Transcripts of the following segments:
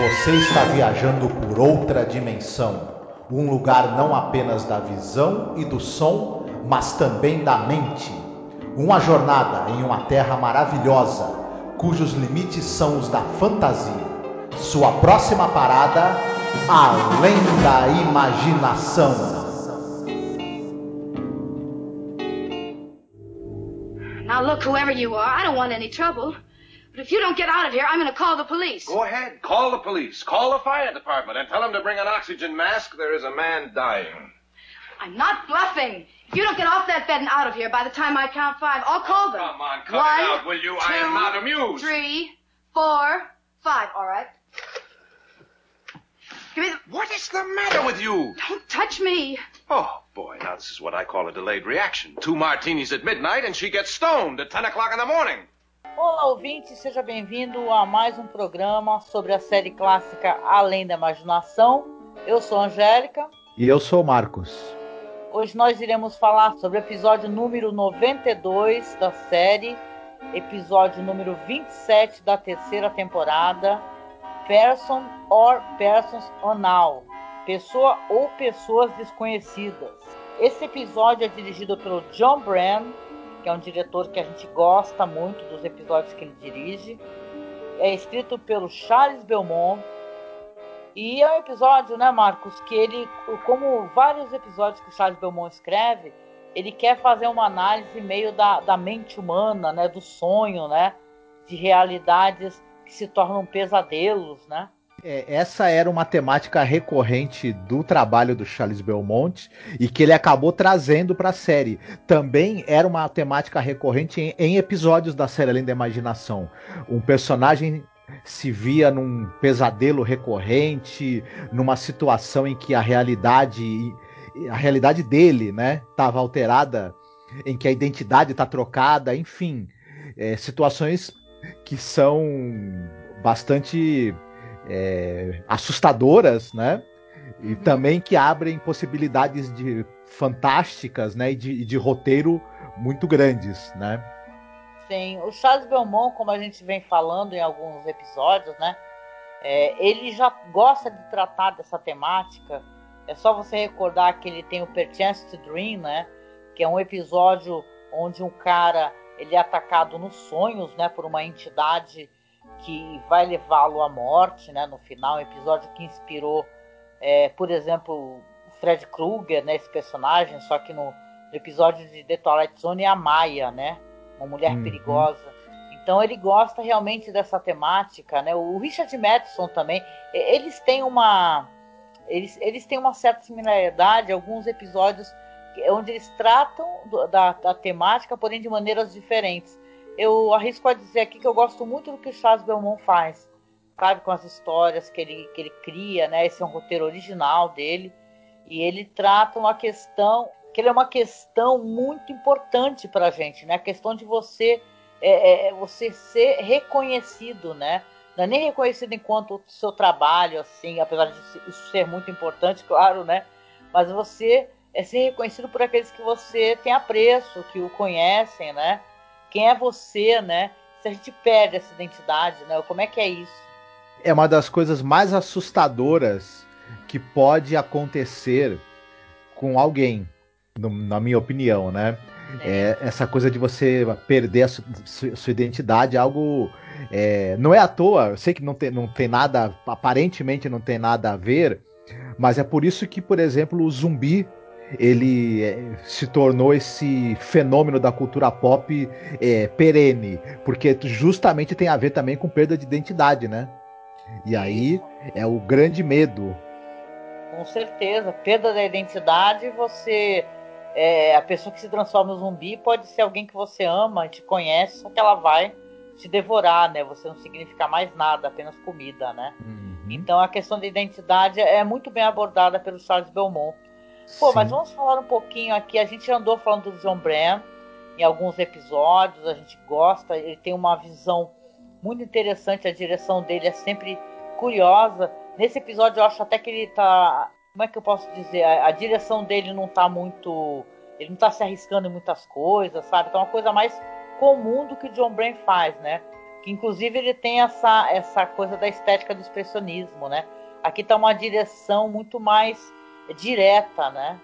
Você está viajando por outra dimensão, um lugar não apenas da visão e do som, mas também da mente. Uma jornada em uma terra maravilhosa, cujos limites são os da fantasia. Sua próxima parada, além da imaginação. Now look, whoever you are, I don't want any trouble. But if you don't get out of here, I'm going to call the police. Go ahead. Call the police. Call the fire department and tell them to bring an oxygen mask. There is a man dying. I'm not bluffing. If you don't get off that bed and out of here by the time I count five, I'll call them. Come on, cut One, it out, will you? I am not amused. Three, four, five. All right. Give me the. What is the matter with you? Don't touch me. Oh, boy, now this is what I call a delayed reaction. Two martinis at midnight and she gets stoned at 10 o'clock in the morning. Olá, ouvinte, seja bem-vindo a mais um programa sobre a série clássica Além da Imaginação. Eu sou Angélica. E eu sou Marcos. Hoje nós iremos falar sobre o episódio número 92 da série, episódio número 27 da terceira temporada, Person or Persons Unknown, Pessoa ou Pessoas Desconhecidas. Esse episódio é dirigido pelo John Brand, que é um diretor que a gente gosta muito dos episódios que ele dirige. É escrito pelo Charles Belmont. E é um episódio, né, Marcos, que ele, como vários episódios que o Charles Belmont escreve, ele quer fazer uma análise meio da, da mente humana, né, do sonho, né, de realidades que se tornam pesadelos, né? É, essa era uma temática recorrente do trabalho do Charles Belmont e que ele acabou trazendo para a série. Também era uma temática recorrente em, em, episódios da série Além da Imaginação. Um personagem se via num pesadelo recorrente, numa situação em que a realidade a realidade dele, né, estava alterada, em que a identidade está trocada, enfim, é, situações que são bastante é, assustadoras, né? E também que abrem possibilidades de fantásticas, né? E de, de roteiro muito grandes, né? Sim, o Charles Belmont, como a gente vem falando em alguns episódios, né? É, ele já gosta de tratar dessa temática. É só você recordar que ele tem o Perchance to Dream, né? Que é um episódio onde um cara ele é atacado nos sonhos, né? Por uma entidade que vai levá-lo à morte, né? No final, um episódio que inspirou, é, por exemplo, o Fred Krueger, né? Esse personagem, só que no, no, episódio de The Twilight Zone é a Maia, né? Uma mulher uhum. perigosa. Então ele gosta realmente dessa temática, né? O Richard Madison também, eles têm uma eles, eles têm uma certa similaridade, alguns episódios onde eles tratam da, da temática, porém de maneiras diferentes eu arrisco a dizer aqui que eu gosto muito do que o Charles Belmont faz, sabe, com as histórias que ele, que ele cria, né? Esse é um roteiro original dele e ele trata uma questão que ele é uma questão muito importante para a gente, né? A questão de você é, é, você ser reconhecido, né? Não é nem reconhecido enquanto seu trabalho, assim, apesar de isso ser muito importante, claro, né? Mas você é ser reconhecido por aqueles que você tem apreço, que o conhecem, né? Quem é você, né? Se a gente perde essa identidade, né? Como é que é isso? É uma das coisas mais assustadoras que pode acontecer com alguém, no, na minha opinião, né? É. É, essa coisa de você perder a su, su, sua identidade é algo. É, não é à toa, eu sei que não tem, não tem nada, aparentemente não tem nada a ver, mas é por isso que, por exemplo, o zumbi ele é, se tornou esse fenômeno da cultura pop é, perene, porque justamente tem a ver também com perda de identidade, né? E aí é o grande medo. Com certeza, perda da identidade, você é, a pessoa que se transforma em zumbi pode ser alguém que você ama, te conhece, só que ela vai te devorar, né? Você não significa mais nada, apenas comida, né? Uhum. Então a questão da identidade é muito bem abordada pelo Charles Belmont. Pô, Sim. mas vamos falar um pouquinho aqui. A gente andou falando do John Brand em alguns episódios, a gente gosta, ele tem uma visão muito interessante, a direção dele é sempre curiosa. Nesse episódio eu acho até que ele tá. Como é que eu posso dizer? A, a direção dele não tá muito. Ele não tá se arriscando em muitas coisas, sabe? Então é uma coisa mais comum do que o John Brand faz, né? que inclusive ele tem essa, essa coisa da estética do expressionismo, né? Aqui tá uma direção muito mais direta, né?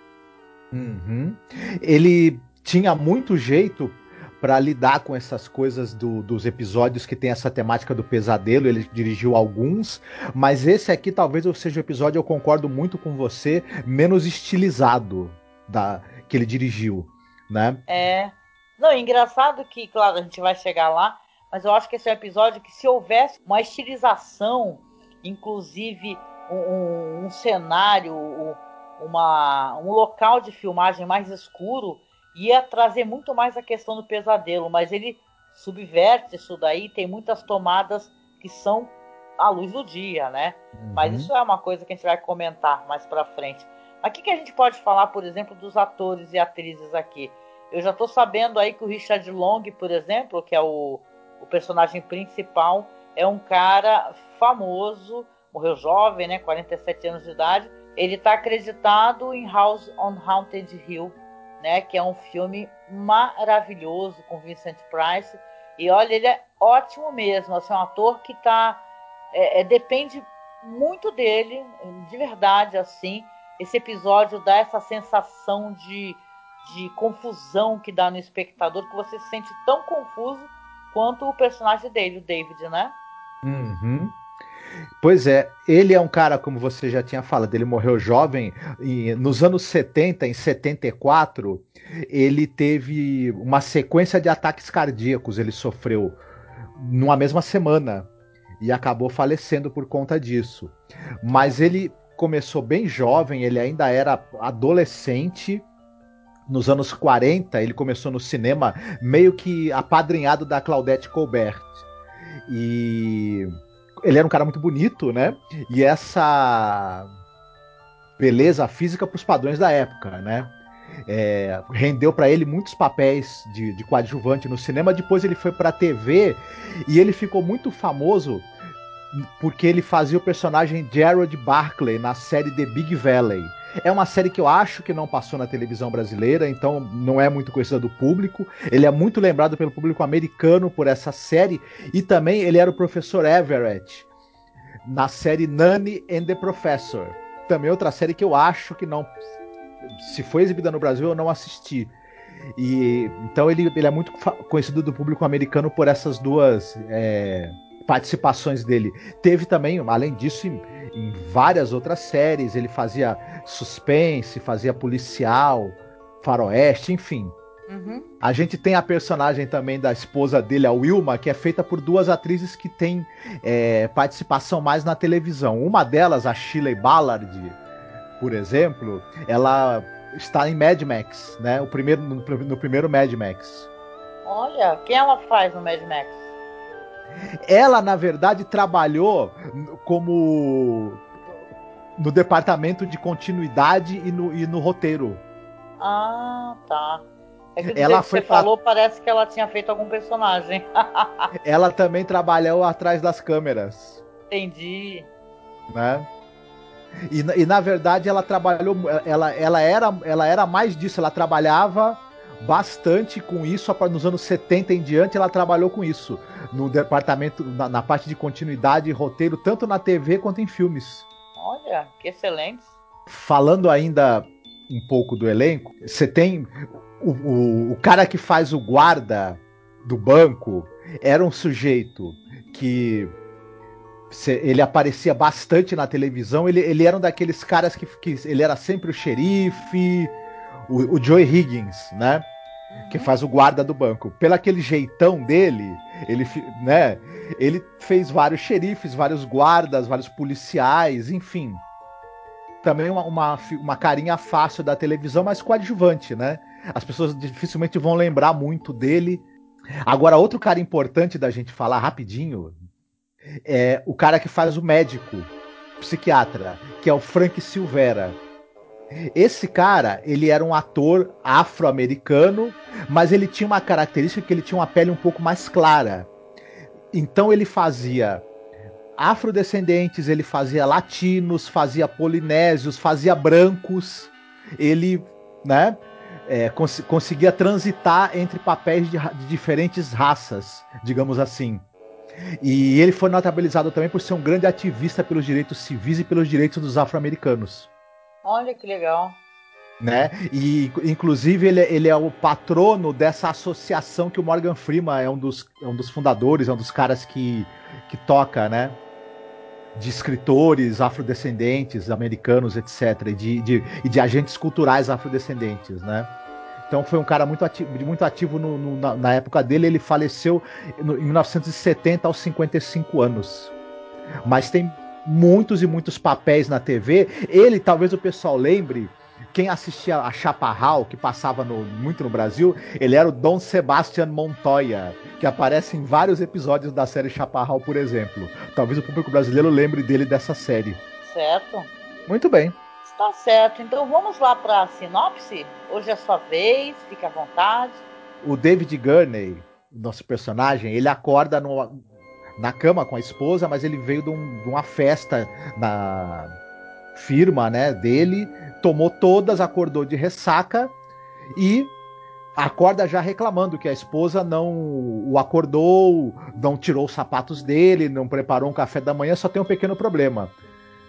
Uhum. Ele tinha muito jeito para lidar com essas coisas do, dos episódios que tem essa temática do pesadelo. Ele dirigiu alguns, mas esse aqui talvez seja o episódio, eu concordo muito com você, menos estilizado da que ele dirigiu, né? É. Não, é engraçado que, claro, a gente vai chegar lá, mas eu acho que esse é um episódio que se houvesse uma estilização, inclusive um, um cenário, uma, um local de filmagem mais escuro, ia trazer muito mais a questão do pesadelo, mas ele subverte isso daí, tem muitas tomadas que são à luz do dia, né? Uhum. Mas isso é uma coisa que a gente vai comentar mais para frente. Mas o que, que a gente pode falar, por exemplo, dos atores e atrizes aqui? Eu já estou sabendo aí que o Richard Long, por exemplo, que é o, o personagem principal, é um cara famoso, morreu jovem, né, 47 anos de idade. Ele está acreditado em House on Haunted Hill, né, que é um filme maravilhoso com Vincent Price. E olha, ele é ótimo mesmo, assim, um ator que tá é, é, depende muito dele, de verdade, assim. Esse episódio dá essa sensação de, de confusão que dá no espectador, que você se sente tão confuso quanto o personagem dele, o David, né? Uhum. Pois é, ele é um cara, como você já tinha falado, ele morreu jovem e nos anos 70, em 74, ele teve uma sequência de ataques cardíacos, ele sofreu numa mesma semana e acabou falecendo por conta disso. Mas ele começou bem jovem, ele ainda era adolescente. Nos anos 40, ele começou no cinema meio que apadrinhado da Claudette Colbert. E ele era um cara muito bonito, né? E essa beleza física para os padrões da época, né? É, rendeu para ele muitos papéis de, de coadjuvante no cinema. Depois ele foi para TV e ele ficou muito famoso porque ele fazia o personagem Gerald Barclay na série The Big Valley. É uma série que eu acho que não passou na televisão brasileira, então não é muito conhecida do público. Ele é muito lembrado pelo público americano por essa série e também ele era o professor Everett na série Nanny and the Professor. Também outra série que eu acho que não se foi exibida no Brasil eu não assisti. E então ele, ele é muito conhecido do público americano por essas duas é, participações dele. Teve também, além disso, em, várias outras séries. Ele fazia suspense, fazia policial, faroeste, enfim. Uhum. A gente tem a personagem também da esposa dele, a Wilma, que é feita por duas atrizes que têm é, participação mais na televisão. Uma delas, a Shirley Ballard, por exemplo, ela está em Mad Max, né? O primeiro, no, no primeiro Mad Max. Olha, quem ela faz no Mad Max? Ela, na verdade, trabalhou como no departamento de continuidade e no, e no roteiro. Ah, tá. É que ela foi você falou, parece que ela tinha feito algum personagem. ela também trabalhou atrás das câmeras. Entendi. Né? E, e, na verdade ela trabalhou, ela, ela, era, ela era mais disso, ela trabalhava bastante com isso nos anos 70 em diante, ela trabalhou com isso no departamento, na, na parte de continuidade e roteiro, tanto na TV quanto em filmes. Olha, que excelente. Falando ainda um pouco do elenco, você tem o, o, o cara que faz o guarda do banco, era um sujeito que ele aparecia bastante na televisão. Ele, ele era um daqueles caras que, que ele era sempre o xerife, o, o Joey Higgins, né? Que faz o guarda do banco. Pelo aquele jeitão dele, ele, né? Ele fez vários xerifes, vários guardas, vários policiais, enfim. Também uma, uma, uma carinha fácil da televisão, mas coadjuvante, né? As pessoas dificilmente vão lembrar muito dele. Agora, outro cara importante da gente falar rapidinho é o cara que faz o médico, psiquiatra, que é o Frank Silvera. Esse cara, ele era um ator afro-americano, mas ele tinha uma característica que ele tinha uma pele um pouco mais clara. Então ele fazia afrodescendentes, ele fazia latinos, fazia polinésios, fazia brancos. Ele, né, é, cons conseguia transitar entre papéis de, de diferentes raças, digamos assim. E ele foi notabilizado também por ser um grande ativista pelos direitos civis e pelos direitos dos afro-americanos. Olha que legal. Né? E inclusive ele, ele, é o patrono dessa associação que o Morgan Freeman é um dos, é um dos fundadores, é um dos caras que, que toca, né? De escritores afrodescendentes, americanos, etc., e de, de, e de agentes culturais afrodescendentes, né? Então foi um cara muito ativo, muito ativo no, no, na, na, época dele. Ele faleceu no, em 1970 aos 55 anos. Mas tem muitos e muitos papéis na TV. Ele, talvez o pessoal lembre, quem assistia a Chaparral, que passava no, muito no Brasil, ele era o Dom Sebastian Montoya, que aparece em vários episódios da série Chaparral, por exemplo. Talvez o público brasileiro lembre dele dessa série. Certo. Muito bem. Tá certo, então vamos lá para a sinopse. Hoje é sua vez, fique à vontade. O David Gurney, nosso personagem, ele acorda no, na cama com a esposa, mas ele veio de, um, de uma festa na firma né, dele, tomou todas, acordou de ressaca e acorda já reclamando que a esposa não o acordou, não tirou os sapatos dele, não preparou um café da manhã, só tem um pequeno problema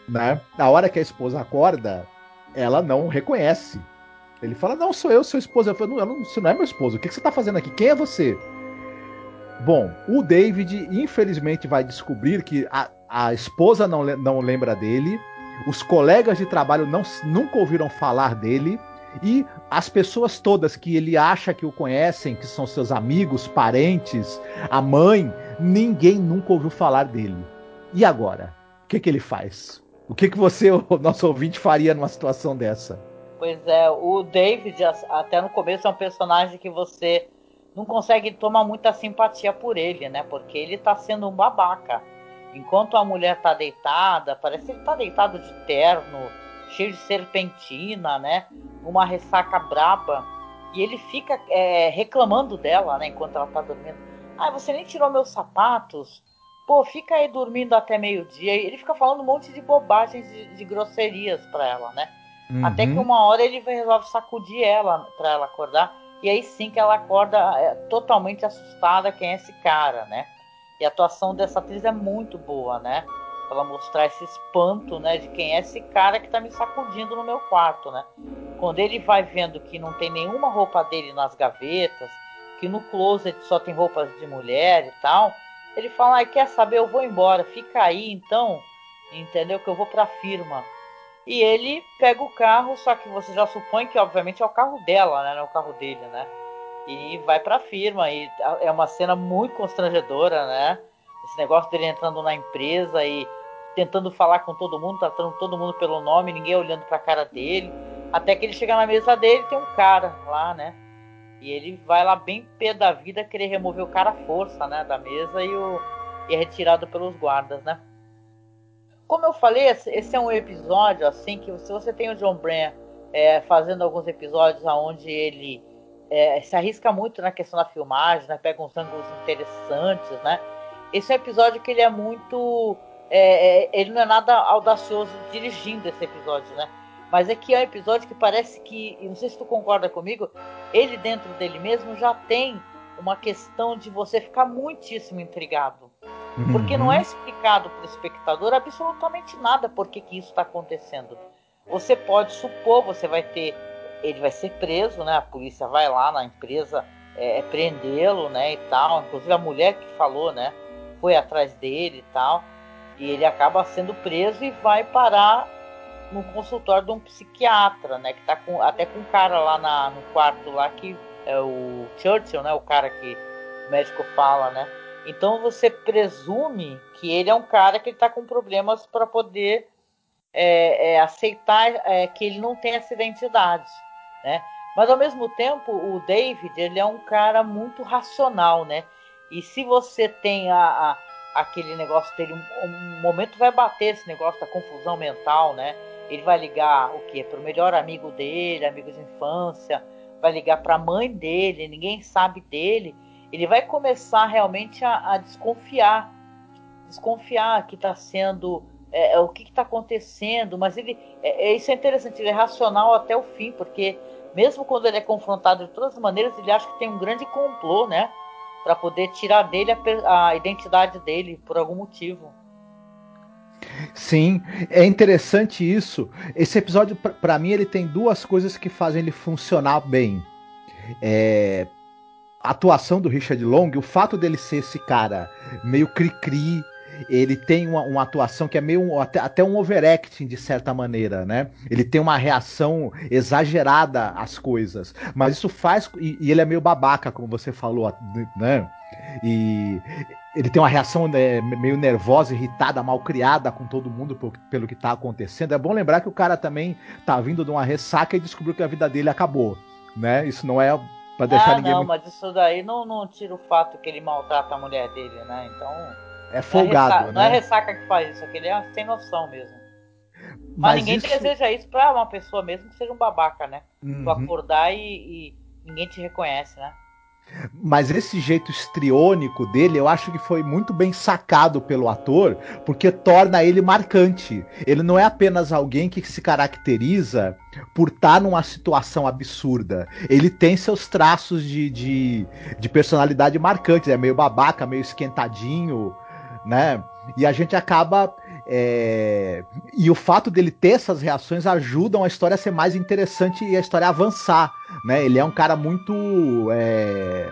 né? Na hora que a esposa acorda, ela não reconhece. Ele fala: Não, sou eu, sua esposa. Eu falo, não, você não é meu esposo. O que, que você está fazendo aqui? Quem é você? Bom, o David, infelizmente, vai descobrir que a, a esposa não, não lembra dele, os colegas de trabalho não, nunca ouviram falar dele, e as pessoas todas que ele acha que o conhecem, que são seus amigos, parentes, a mãe, ninguém nunca ouviu falar dele. E agora? O que, que ele faz? O que, que você, o nosso ouvinte, faria numa situação dessa? Pois é, o David, até no começo, é um personagem que você não consegue tomar muita simpatia por ele, né? Porque ele tá sendo um babaca. Enquanto a mulher tá deitada, parece que ele tá deitado de terno, cheio de serpentina, né? Uma ressaca braba. E ele fica é, reclamando dela, né? Enquanto ela tá dormindo. Ah, você nem tirou meus sapatos pô, fica aí dormindo até meio-dia. Ele fica falando um monte de bobagens, de, de grosserias pra ela, né? Uhum. Até que uma hora ele resolve sacudir ela pra ela acordar. E aí sim que ela acorda é, totalmente assustada quem é esse cara, né? E a atuação dessa atriz é muito boa, né? Ela mostrar esse espanto, né? De quem é esse cara que tá me sacudindo no meu quarto, né? Quando ele vai vendo que não tem nenhuma roupa dele nas gavetas, que no closet só tem roupas de mulher e tal, ele fala, quer saber, eu vou embora, fica aí então, entendeu? Que eu vou pra firma. E ele pega o carro, só que você já supõe que obviamente é o carro dela, né? Não é o carro dele, né? E vai pra firma. E é uma cena muito constrangedora, né? Esse negócio dele entrando na empresa e tentando falar com todo mundo, tratando todo mundo pelo nome, ninguém olhando pra cara dele. Até que ele chega na mesa dele tem um cara lá, né? E ele vai lá bem pé da vida querer remover o cara à força, né, da mesa e, o, e é retirado pelos guardas, né? Como eu falei, esse é um episódio assim que se você tem o John Bran é, fazendo alguns episódios onde ele é, se arrisca muito na questão da filmagem, né, pega uns ângulos interessantes, né? Esse é um episódio que ele é muito, é, é ele não é nada audacioso dirigindo esse episódio, né? Mas é que é um episódio que parece que, não sei se tu concorda comigo, ele dentro dele mesmo já tem uma questão de você ficar muitíssimo intrigado. Uhum. Porque não é explicado para o espectador absolutamente nada por que, que isso está acontecendo. Você pode supor, você vai ter. Ele vai ser preso, né? A polícia vai lá na empresa é, é prendê-lo, né? E tal. Inclusive a mulher que falou, né? Foi atrás dele e tal. E ele acaba sendo preso e vai parar no consultório de um psiquiatra, né? Que tá com, até com um cara lá na, no quarto lá que é o Churchill, né? O cara que o médico fala, né? Então você presume que ele é um cara que está com problemas para poder é, é, aceitar é, que ele não tem essa identidade, né? Mas ao mesmo tempo o David ele é um cara muito racional, né? E se você tem a, a aquele negócio dele, um, um momento vai bater esse negócio da confusão mental, né? Ele vai ligar o quê? Para o melhor amigo dele, amigo de infância, vai ligar para a mãe dele, ninguém sabe dele. Ele vai começar realmente a, a desconfiar, desconfiar que está sendo é, é, o que está acontecendo, mas ele é, é, isso é interessante, ele é racional até o fim, porque mesmo quando ele é confrontado de todas as maneiras, ele acha que tem um grande complô, né? para poder tirar dele a, a identidade dele por algum motivo. Sim, é interessante isso. Esse episódio, para mim, ele tem duas coisas que fazem ele funcionar bem. É, atuação do Richard Long, o fato dele ser esse cara meio cri-cri, ele tem uma, uma, atuação que é meio até, até, um overacting de certa maneira, né? Ele tem uma reação exagerada às coisas, mas isso faz e, e ele é meio babaca, como você falou, né? E ele tem uma reação né, meio nervosa, irritada, mal criada com todo mundo por, pelo que está acontecendo. É bom lembrar que o cara também tá vindo de uma ressaca e descobriu que a vida dele acabou, né? Isso não é para deixar ah, ninguém. Não, mas isso daí não, não tira o fato que ele maltrata a mulher dele, né? Então. É folgado, não é ressaca, né? Não é ressaca que faz isso, aquele é sem noção mesmo. Mas, mas ninguém isso... deseja isso pra uma pessoa mesmo que seja um babaca, né? Uhum. Tu acordar e, e ninguém te reconhece, né? Mas esse jeito estriônico dele, eu acho que foi muito bem sacado pelo ator, porque torna ele marcante. Ele não é apenas alguém que se caracteriza por estar tá numa situação absurda. Ele tem seus traços de, de, de personalidade marcantes. É meio babaca, meio esquentadinho, né? E a gente acaba é... E o fato dele ter essas reações ajudam a história a ser mais interessante e a história a avançar. Né? Ele é um cara muito. É...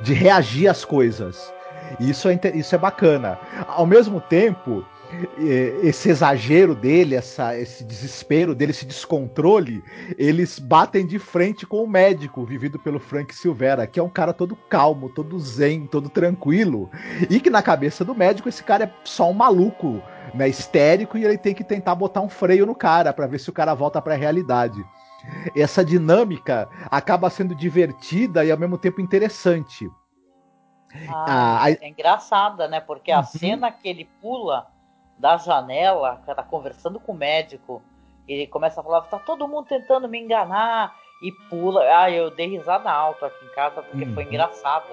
de reagir às coisas. E isso é, isso é bacana. Ao mesmo tempo, esse exagero dele, essa, esse desespero dele, esse descontrole, eles batem de frente com o médico, vivido pelo Frank Silvera, que é um cara todo calmo, todo zen, todo tranquilo, e que na cabeça do médico esse cara é só um maluco, né, histérico, e ele tem que tentar botar um freio no cara para ver se o cara volta para a realidade. Essa dinâmica acaba sendo divertida e ao mesmo tempo interessante. Ah, ah, é engraçada, né? Porque a uhum. cena que ele pula da janela, tá conversando com o médico, ele começa a falar, tá todo mundo tentando me enganar, e pula. Ah, eu dei risada alto aqui em casa porque uhum. foi engraçada.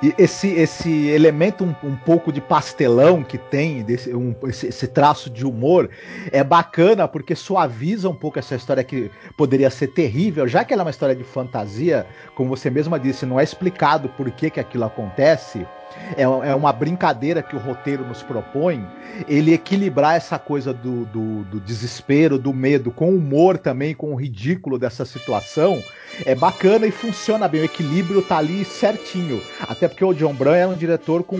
E esse, esse elemento um, um, pouco de pastelão que tem, desse, um, esse, esse, traço de humor, é bacana porque suaviza um pouco essa história que poderia ser terrível, já que ela é uma história de fantasia, como você mesma disse, não é explicado por que, que aquilo acontece é, é uma brincadeira que o roteiro nos propõe, ele equilibrar essa coisa do, do, do desespero, do medo, com o humor também, com o ridículo dessa situação, é bacana e funciona bem. O equilíbrio tá ali certinho. Até porque o John Brown é um diretor com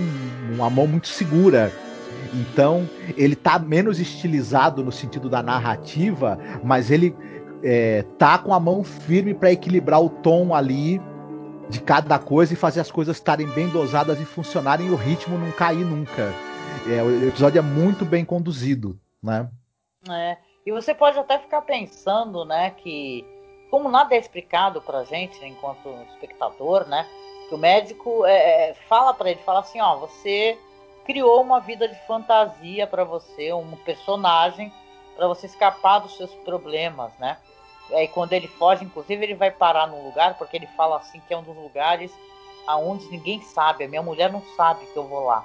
uma mão muito segura. Então, ele tá menos estilizado no sentido da narrativa, mas ele é, tá com a mão firme para equilibrar o tom ali de cada coisa e fazer as coisas estarem bem dosadas e funcionarem e o ritmo não cair nunca. É, o episódio é muito bem conduzido, né? É. E você pode até ficar pensando, né, que como nada é explicado pra gente, enquanto espectador, né, que o médico é, é fala para ele, fala assim, ó, você criou uma vida de fantasia para você, um personagem para você escapar dos seus problemas, né? Aí quando ele foge, inclusive, ele vai parar num lugar, porque ele fala assim que é um dos lugares aonde ninguém sabe, a minha mulher não sabe que eu vou lá.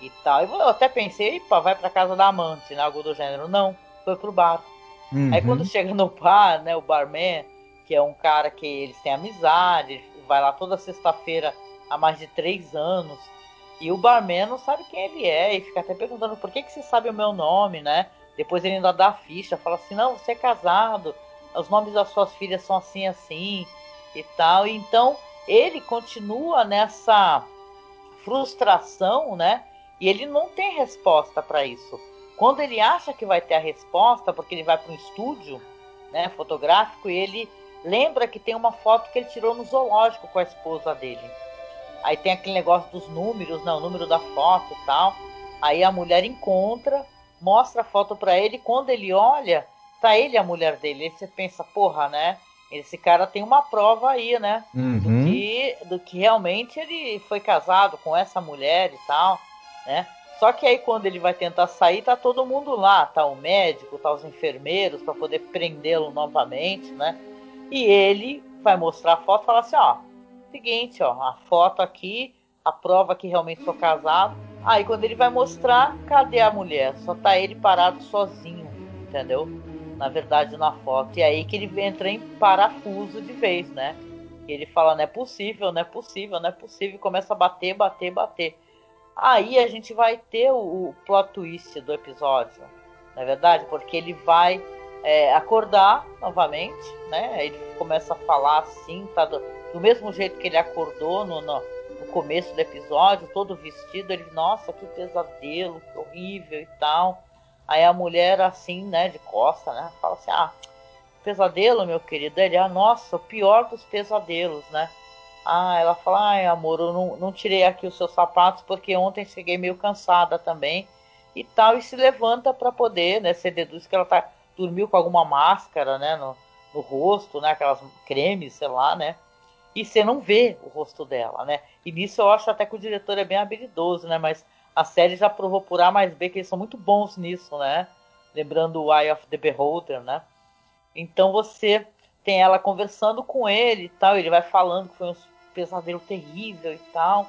E tal. Eu até pensei, pá, vai pra casa da amante, né? Algo do gênero. Não, foi pro bar. Uhum. Aí quando chega no bar, né, o barman, que é um cara que eles têm amizade, vai lá toda sexta-feira há mais de três anos. E o barman não sabe quem ele é e fica até perguntando por que, que você sabe o meu nome, né? Depois ele ainda dá a ficha, fala assim, não, você é casado, os nomes das suas filhas são assim, assim e tal. Então ele continua nessa frustração, né? E ele não tem resposta para isso. Quando ele acha que vai ter a resposta, porque ele vai para um estúdio, né, fotográfico, e ele lembra que tem uma foto que ele tirou no zoológico com a esposa dele. Aí tem aquele negócio dos números, né, o número da foto e tal. Aí a mulher encontra, mostra a foto para ele, quando ele olha, tá ele e a mulher dele. Aí você pensa, porra, né? Esse cara tem uma prova aí, né? Uhum. Do, que, do que realmente ele foi casado com essa mulher e tal, né? Só que aí quando ele vai tentar sair, tá todo mundo lá, tá o médico, tá os enfermeiros para poder prendê-lo novamente, né? E ele vai mostrar a foto e falar assim, ó, seguinte, ó, a foto aqui, a prova que realmente sou casado. Aí quando ele vai mostrar, cadê a mulher? Só tá ele parado sozinho, entendeu? Na verdade, na foto. E aí que ele entra em parafuso de vez, né? E ele fala, não é possível, não é possível, não é possível, e começa a bater, bater, bater. Aí a gente vai ter o, plot twist do episódio, não é verdade? Porque ele vai é, acordar novamente, né? Ele começa a falar assim, tá do, do mesmo jeito que ele acordou no, no, no, começo do episódio, todo vestido. Ele, nossa, que pesadelo, que horrível e tal. Aí a mulher, assim, né, de costa, né, fala assim: ah, pesadelo, meu querido. Ele, ah, nossa, o pior dos pesadelos, né? Ah, ela fala, ai, amor, eu não, não tirei aqui os seus sapatos porque ontem cheguei meio cansada também e tal, e se levanta para poder, né? Você deduz que ela tá, dormiu com alguma máscara, né? No, no rosto, né? Aquelas cremes, sei lá, né? E você não vê o rosto dela, né? E nisso eu acho até que o diretor é bem habilidoso, né? Mas a série já provou por A mais B que eles são muito bons nisso, né? Lembrando o Eye of the Beholder, né? Então você tem ela conversando com ele e tal, ele vai falando que foi um pesadelo terrível e tal,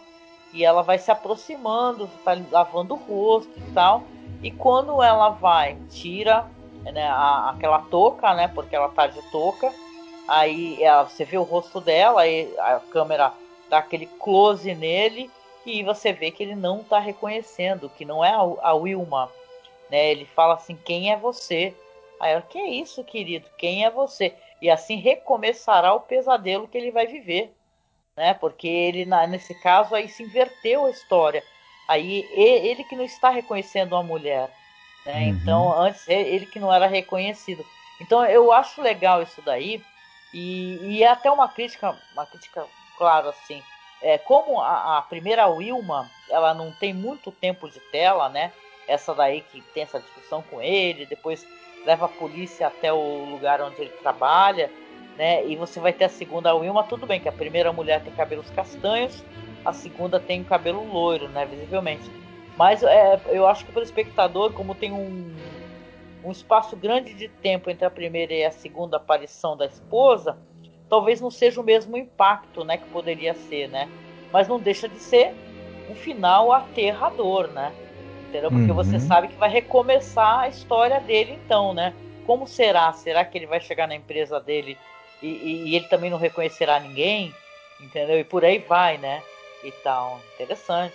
e ela vai se aproximando, tá lavando o rosto e tal, e quando ela vai, tira né, a, aquela touca, né, porque ela tá de touca, aí ela, você vê o rosto dela, aí a câmera dá aquele close nele, e você vê que ele não tá reconhecendo, que não é a, a Wilma, né, ele fala assim, quem é você? Aí ela, que é isso, querido? Quem é você? E assim recomeçará o pesadelo que ele vai viver, né? Porque ele, nesse caso, aí se inverteu a história. Aí ele que não está reconhecendo a mulher, né? Uhum. Então, antes ele que não era reconhecido. Então, eu acho legal isso daí. E, e é até uma crítica, uma crítica, claro, assim, é, como a, a, primeira Wilma, ela não tem muito tempo de tela, né? Essa daí que tem essa discussão com ele, depois leva a polícia até o lugar onde ele trabalha, né? E você vai ter a segunda Wilma, tudo bem que a primeira mulher tem cabelos castanhos, a segunda tem cabelo loiro, né? Visivelmente. Mas é, eu acho que para o espectador, como tem um, um espaço grande de tempo entre a primeira e a segunda aparição da esposa, talvez não seja o mesmo impacto, né, que poderia ser, né? Mas não deixa de ser um final aterrador, né? entendeu? Porque uhum. você sabe que vai recomeçar a história dele então, né? Como será? Será que ele vai chegar na empresa dele e, e, e ele também não reconhecerá ninguém? Entendeu? E por aí vai, né? E tal. Interessante.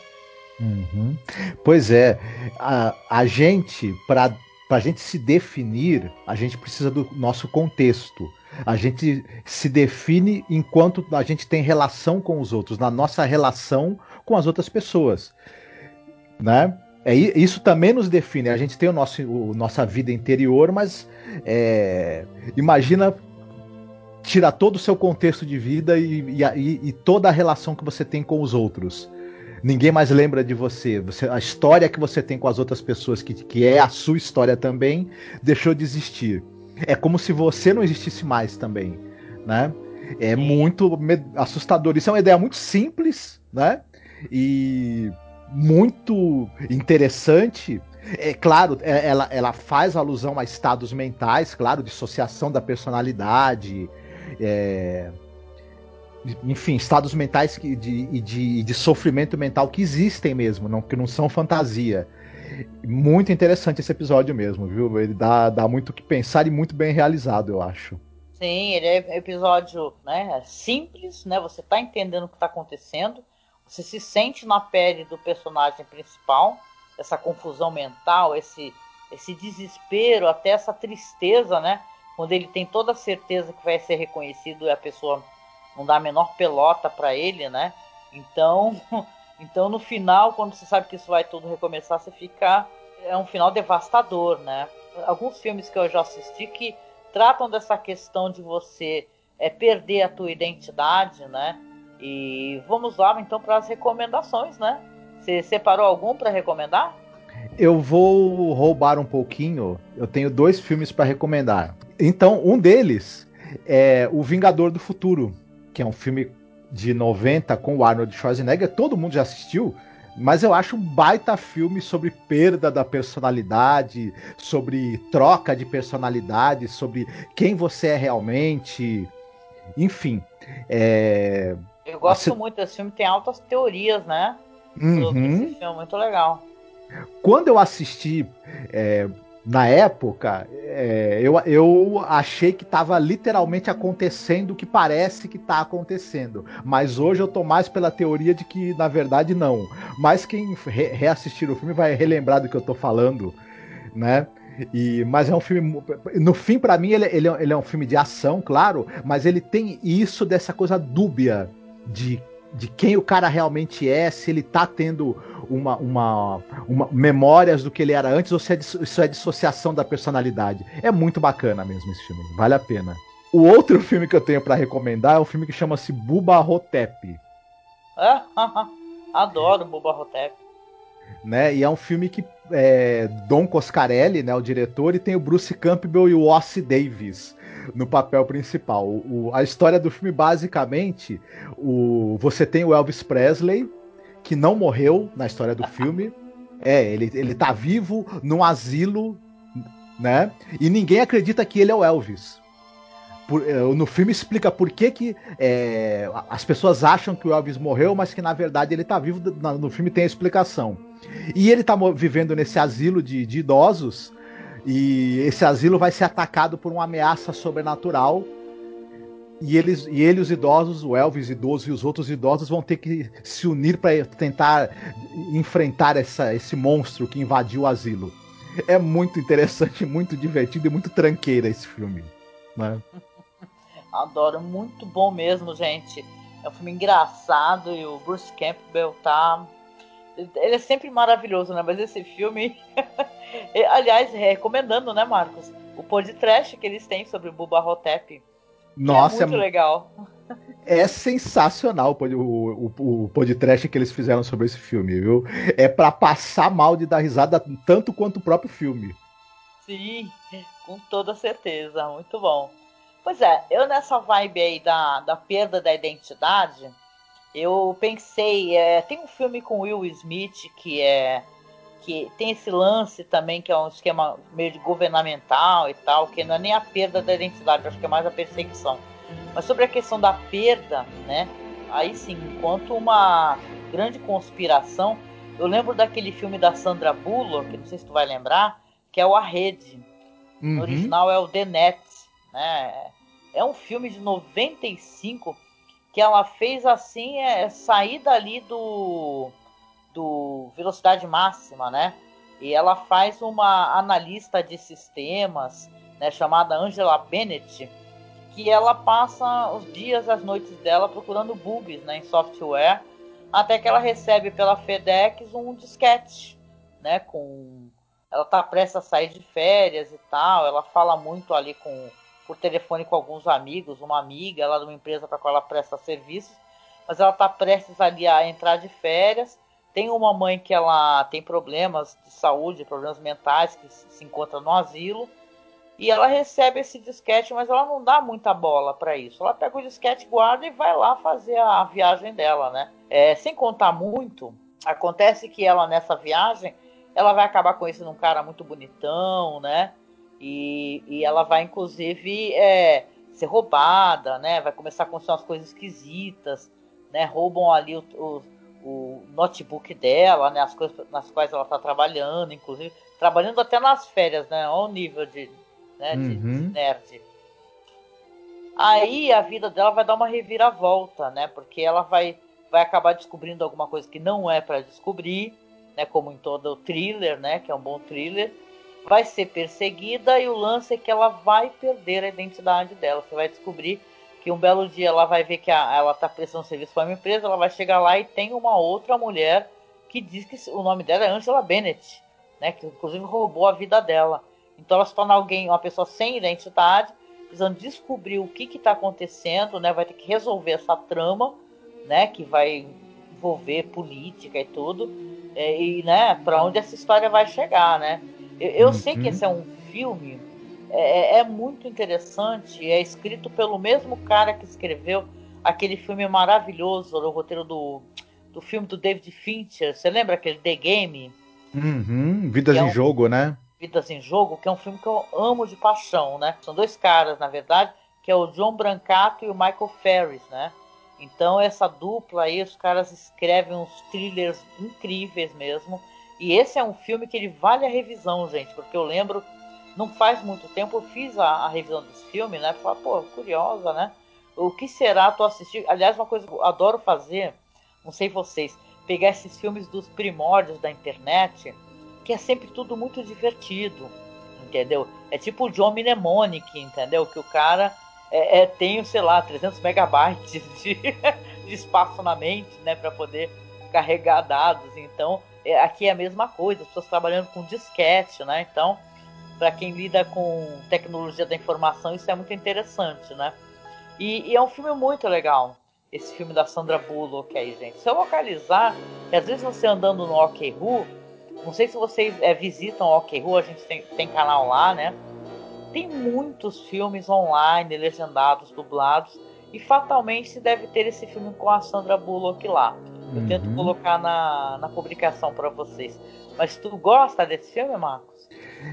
Uhum. Pois é, a, a gente, para a gente se definir, a gente precisa do nosso contexto. A gente se define enquanto a gente tem relação com os outros, na nossa relação com as outras pessoas. Né? É, isso também nos define. A gente tem o nosso, o, nossa vida interior, mas é, imagina tirar todo o seu contexto de vida e, e, e, toda a relação que você tem com os outros. Ninguém mais lembra de você. você. A história que você tem com as outras pessoas, que, que é a sua história também, deixou de existir. É como se você não existisse mais também, né? É muito assustador. Isso é uma ideia muito simples, né? E muito interessante. É claro, é, ela, ela faz alusão a estados mentais, claro, dissociação da personalidade, é, enfim, estados mentais que, de, de, de sofrimento mental que existem mesmo, não, que não são fantasia. Muito interessante esse episódio mesmo, viu? Ele dá, dá muito o que pensar e muito bem realizado, eu acho. Sim, ele é episódio né, simples, né? Você tá entendendo o que está acontecendo você se sente na pele do personagem principal, essa confusão mental, esse, esse desespero, até essa tristeza, né? Quando ele tem toda a certeza que vai ser reconhecido e a pessoa não dá a menor pelota para ele, né? Então, então no final, quando você sabe que isso vai tudo recomeçar, você fica é um final devastador, né? Alguns filmes que eu já assisti que tratam dessa questão de você é, perder a tua identidade, né? E vamos lá então para as recomendações, né? Você separou algum para recomendar? Eu vou roubar um pouquinho. Eu tenho dois filmes para recomendar. Então, um deles é O Vingador do Futuro, que é um filme de 90 com o Arnold Schwarzenegger. Todo mundo já assistiu, mas eu acho um baita filme sobre perda da personalidade, sobre troca de personalidade, sobre quem você é realmente. Enfim, é, eu gosto muito desse filme, tem altas teorias, né? Uhum. esse filme, muito legal. Quando eu assisti, é, Na época, é, eu, eu achei que estava literalmente acontecendo o que parece que está acontecendo. Mas hoje eu tô mais pela teoria de que, na verdade, não. Mas quem re reassistir o filme vai relembrar do que eu tô falando, né? E, mas é um filme. No fim, para mim, ele, ele, é, ele é um filme de ação, claro, mas ele tem isso dessa coisa dúbia de de quem o cara realmente é, se ele tá tendo uma, uma, uma memórias do que ele era antes ou se é, isso é dissociação da personalidade. É muito bacana mesmo esse filme, vale a pena. O outro filme que eu tenho para recomendar é um filme que chama-se Buba Hotep. É? Adoro Buba Hotep. Né? E é um filme que é, Don Coscarelli, né, o diretor, e tem o Bruce Campbell e o Ossie Davis no papel principal. O, a história do filme, basicamente, o, você tem o Elvis Presley, que não morreu na história do filme. É, ele, ele tá vivo num asilo, né? E ninguém acredita que ele é o Elvis. Por, é, no filme explica por que, que é, as pessoas acham que o Elvis morreu, mas que na verdade ele tá vivo. No filme tem a explicação. E ele tá vivendo nesse asilo de, de idosos e esse asilo vai ser atacado por uma ameaça sobrenatural. E eles e ele, os idosos, o Elvis idoso e os outros idosos vão ter que se unir para tentar enfrentar essa, esse monstro que invadiu o asilo. É muito interessante, muito divertido e muito tranqueira esse filme. Né? Adoro, muito bom mesmo, gente. É um filme engraçado e o Bruce Campbell tá ele é sempre maravilhoso, né? Mas esse filme. Aliás, recomendando, né, Marcos? O podcast que eles têm sobre o Buba Hotep. É Nossa, é muito é... legal. É sensacional o, o, o podcast que eles fizeram sobre esse filme, viu? É para passar mal de dar risada tanto quanto o próprio filme. Sim, com toda certeza. Muito bom. Pois é, eu nessa vibe aí da, da perda da identidade eu pensei, é, tem um filme com Will Smith que é que tem esse lance também que é um esquema meio de governamental e tal, que não é nem a perda da identidade, acho que é mais a perseguição. Mas sobre a questão da perda, né? Aí sim, enquanto uma grande conspiração, eu lembro daquele filme da Sandra Bullock, que não sei se tu vai lembrar, que é o A Rede. Uhum. O original é o The Net, né? É um filme de 95 que ela fez assim é sair dali do, do velocidade máxima, né? E ela faz uma analista de sistemas, né, chamada Angela Bennett, que ela passa os dias, as noites dela procurando bugs, né, em software, até que ela recebe pela FedEx um disquete, né, com ela tá prestes a sair de férias e tal, ela fala muito ali com por telefone com alguns amigos, uma amiga lá de uma empresa para qual ela presta serviços, mas ela está prestes ali a entrar de férias. Tem uma mãe que ela tem problemas de saúde, problemas mentais, que se encontra no asilo. E ela recebe esse disquete, mas ela não dá muita bola para isso. Ela pega o disquete, guarda e vai lá fazer a viagem dela, né? É, sem contar muito, acontece que ela nessa viagem, ela vai acabar conhecendo um cara muito bonitão, né? E, e ela vai, inclusive, é, ser roubada, né? Vai começar a acontecer umas coisas esquisitas, né? Roubam ali o, o, o notebook dela, né? As coisas nas quais ela está trabalhando, inclusive. Trabalhando até nas férias, né? Olha o nível de, né? de, uhum. de nerd. Aí a vida dela vai dar uma reviravolta, né? Porque ela vai, vai acabar descobrindo alguma coisa que não é para descobrir, né? Como em todo o thriller, né? Que é um bom thriller vai ser perseguida e o lance é que ela vai perder a identidade dela. Você vai descobrir que um belo dia ela vai ver que a, ela está prestando serviço para uma empresa, ela vai chegar lá e tem uma outra mulher que diz que o nome dela é Angela Bennett, né, que inclusive roubou a vida dela. Então ela se torna alguém, uma pessoa sem identidade, precisando descobrir o que está acontecendo, né, vai ter que resolver essa trama, né, que vai envolver política e tudo, é, e né, para onde essa história vai chegar, né? Eu, eu uhum. sei que esse é um filme, é, é, é muito interessante, é escrito pelo mesmo cara que escreveu aquele filme maravilhoso, o roteiro do, do filme do David Fincher. Você lembra aquele The Game? Uhum, Vidas é em um, Jogo, né? Vidas em Jogo, que é um filme que eu amo de paixão, né? São dois caras, na verdade, que é o John Brancato e o Michael Ferris, né? Então essa dupla aí, os caras escrevem uns thrillers incríveis mesmo. E esse é um filme que ele vale a revisão, gente, porque eu lembro, não faz muito tempo, eu fiz a, a revisão desse filme, né? Falei, pô, curiosa, né? O que será tu assistir? Aliás, uma coisa que eu adoro fazer, não sei vocês, pegar esses filmes dos primórdios da internet, que é sempre tudo muito divertido, entendeu? É tipo o John Mnemonic, entendeu? Que o cara é, é, tem, sei lá, 300 megabytes de, de espaço na mente, né, para poder carregar dados. Então, aqui é a mesma coisa, as pessoas trabalhando com disquete, né? Então, para quem lida com tecnologia da informação, isso é muito interessante, né? E, e, é um filme muito legal, esse filme da Sandra Bullock aí, gente. Se eu localizar, e às vezes você andando no OK Who, não sei se vocês é, visitam o OK Who, a gente tem, tem canal lá, né? Tem muitos filmes online, legendados, dublados, e fatalmente deve ter esse filme com a Sandra Bullock lá. Eu uhum. tento colocar na, na publicação para vocês. Mas tu gosta desse filme, Marcos?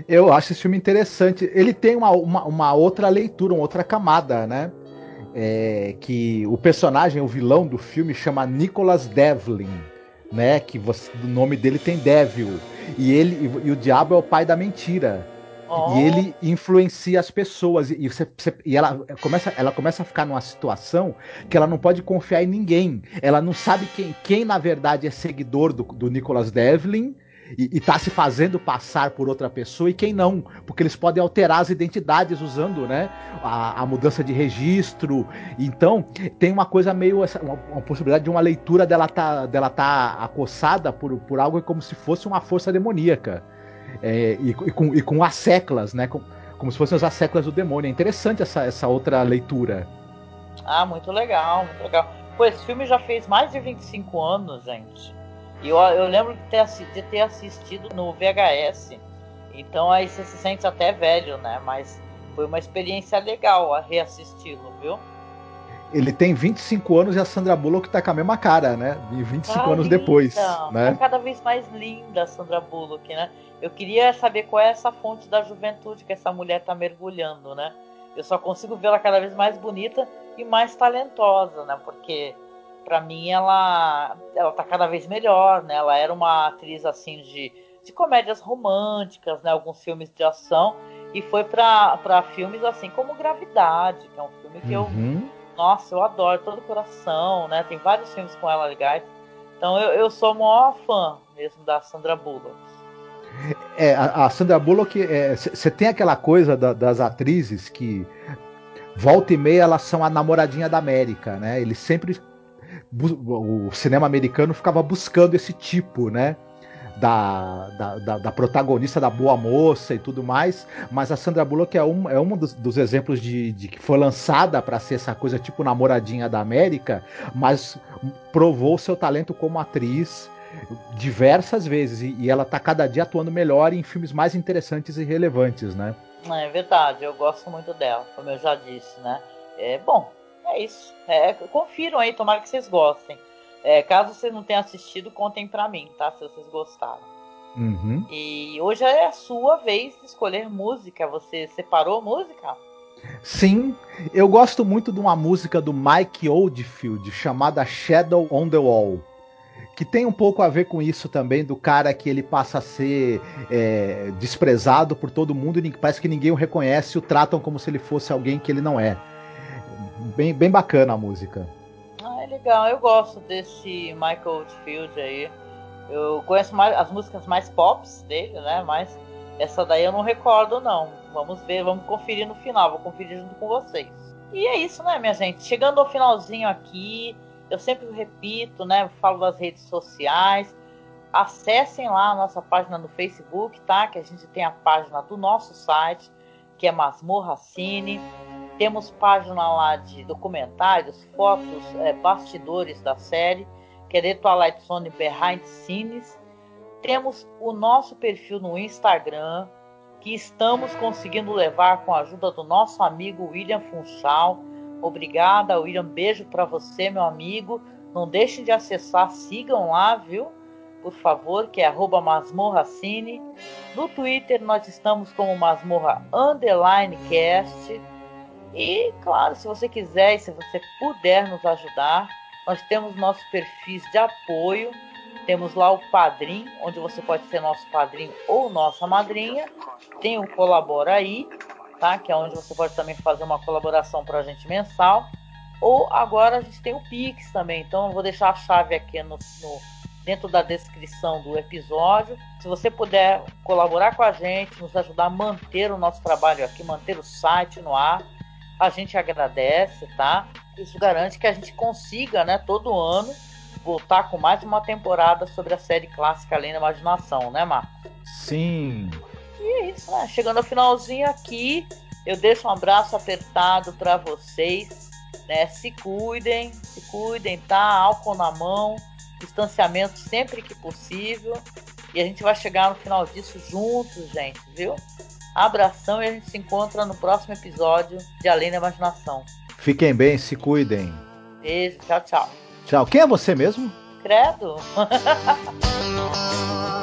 Eu acho esse filme interessante. Ele tem uma, uma, uma outra leitura, uma outra camada, né? É, que o personagem, o vilão do filme, chama Nicholas Devlin, né? Que você, o nome dele tem Devil. E ele e, e o diabo é o pai da mentira. Oh. E ele influencia as pessoas. E, você, você, e ela, começa, ela começa a ficar numa situação que ela não pode confiar em ninguém. Ela não sabe quem, quem na verdade, é seguidor do, do Nicholas Devlin e, e tá se fazendo passar por outra pessoa e quem não, porque eles podem alterar as identidades usando, né, a, a mudança de registro. Então, tem uma coisa meio uma, uma, possibilidade de uma leitura dela tá dela tá acossada por, por algo como se fosse uma força demoníaca é, e, e, com, e com as seclas, né? Com, como se fossem as seclas do demônio. É interessante essa, essa outra leitura. Ah, muito legal, muito legal. Pô, esse filme já fez mais de 25 anos, gente. E eu, eu lembro de ter, de ter assistido no VHS. Então aí você se sente até velho, né? Mas foi uma experiência legal reassisti-lo, viu? Ele tem 25 anos e a Sandra Bullock tá com a mesma cara, né? E 25 tá anos linda. depois. Né? Tá cada vez mais linda a Sandra Bullock, né? Eu queria saber qual é essa fonte da juventude que essa mulher tá mergulhando, né? Eu só consigo vê-la cada vez mais bonita e mais talentosa, né? Porque para mim ela ela tá cada vez melhor, né? Ela era uma atriz assim de, de comédias românticas, né? Alguns filmes de ação e foi para filmes assim como Gravidade, que é um filme que uhum. eu nossa, eu adoro todo o coração, né? Tem vários filmes com ela legais. Então eu, eu sou o maior fã mesmo da Sandra Bullock. É, a, a Sandra Bullock, você é, tem aquela coisa da, das atrizes que volta e meia elas são a namoradinha da América, né? Eles sempre o cinema americano ficava buscando esse tipo, né? Da, da, da, da, protagonista da Boa Moça e tudo mais, mas a Sandra Bullock é um, é um dos, dos exemplos de, de que foi lançada para ser essa coisa tipo namoradinha da América, mas provou seu talento como atriz diversas vezes e, e ela tá cada dia atuando melhor em filmes mais interessantes e relevantes, né? É verdade, eu gosto muito dela, como eu já disse, né? É bom, é isso. É, confiram aí, tomara que vocês gostem. É, caso você não tenha assistido, contem para mim, tá? Se vocês gostaram. Uhum. E hoje é a sua vez de escolher música. Você separou música? Sim, eu gosto muito de uma música do Mike Oldfield chamada Shadow on the Wall. Que tem um pouco a ver com isso também, do cara que ele passa a ser é, desprezado por todo mundo e parece que ninguém o reconhece e o tratam como se ele fosse alguém que ele não é. Bem, bem bacana a música legal. Eu gosto desse Michael Oldfield aí. Eu conheço mais as músicas mais pops dele, né? Mas essa daí eu não recordo, não. Vamos ver, vamos conferir no final. Vou conferir junto com vocês. E é isso, né, minha gente? Chegando ao finalzinho aqui, eu sempre repito, né? Falo das redes sociais. Acessem lá a nossa página no Facebook, tá? Que a gente tem a página do nosso site, que é Masmorra Cine. Temos página lá de documentários, fotos, é, bastidores da série, que é Twilight Zone Behind Scenes. Temos o nosso perfil no Instagram, que estamos conseguindo levar com a ajuda do nosso amigo William Funchal. Obrigada, William. Beijo para você, meu amigo. Não deixem de acessar, sigam lá, viu? Por favor, que é arroba masmorracine. No Twitter nós estamos como masmorra underline cast. E, claro, se você quiser e se você puder nos ajudar, nós temos nossos perfis de apoio Temos lá o Padrim, onde você pode ser nosso padrinho ou nossa madrinha. Tem o Colabora aí, tá? Que é onde você pode também fazer uma colaboração para a gente mensal. Ou agora a gente tem o Pix também. Então eu vou deixar a chave aqui no, no dentro da descrição do episódio. Se você puder colaborar com a gente, nos ajudar a manter o nosso trabalho aqui, manter o site no ar, a gente agradece, tá? Isso garante que a gente consiga, né, todo ano, voltar com mais uma temporada sobre a série clássica Além da Imaginação, né, Marcos? Sim. E é isso, né? Chegando ao finalzinho aqui, eu deixo um abraço apertado para vocês, né? Se cuidem, se cuidem, tá? Álcool na mão, distanciamento sempre que possível. E a gente vai chegar no final disso juntos, gente, viu? Abração e a gente se encontra no próximo episódio de Além da Imaginação. Fiquem bem, se cuidem. Beijo, tchau, tchau. Tchau. Quem é você mesmo? Credo.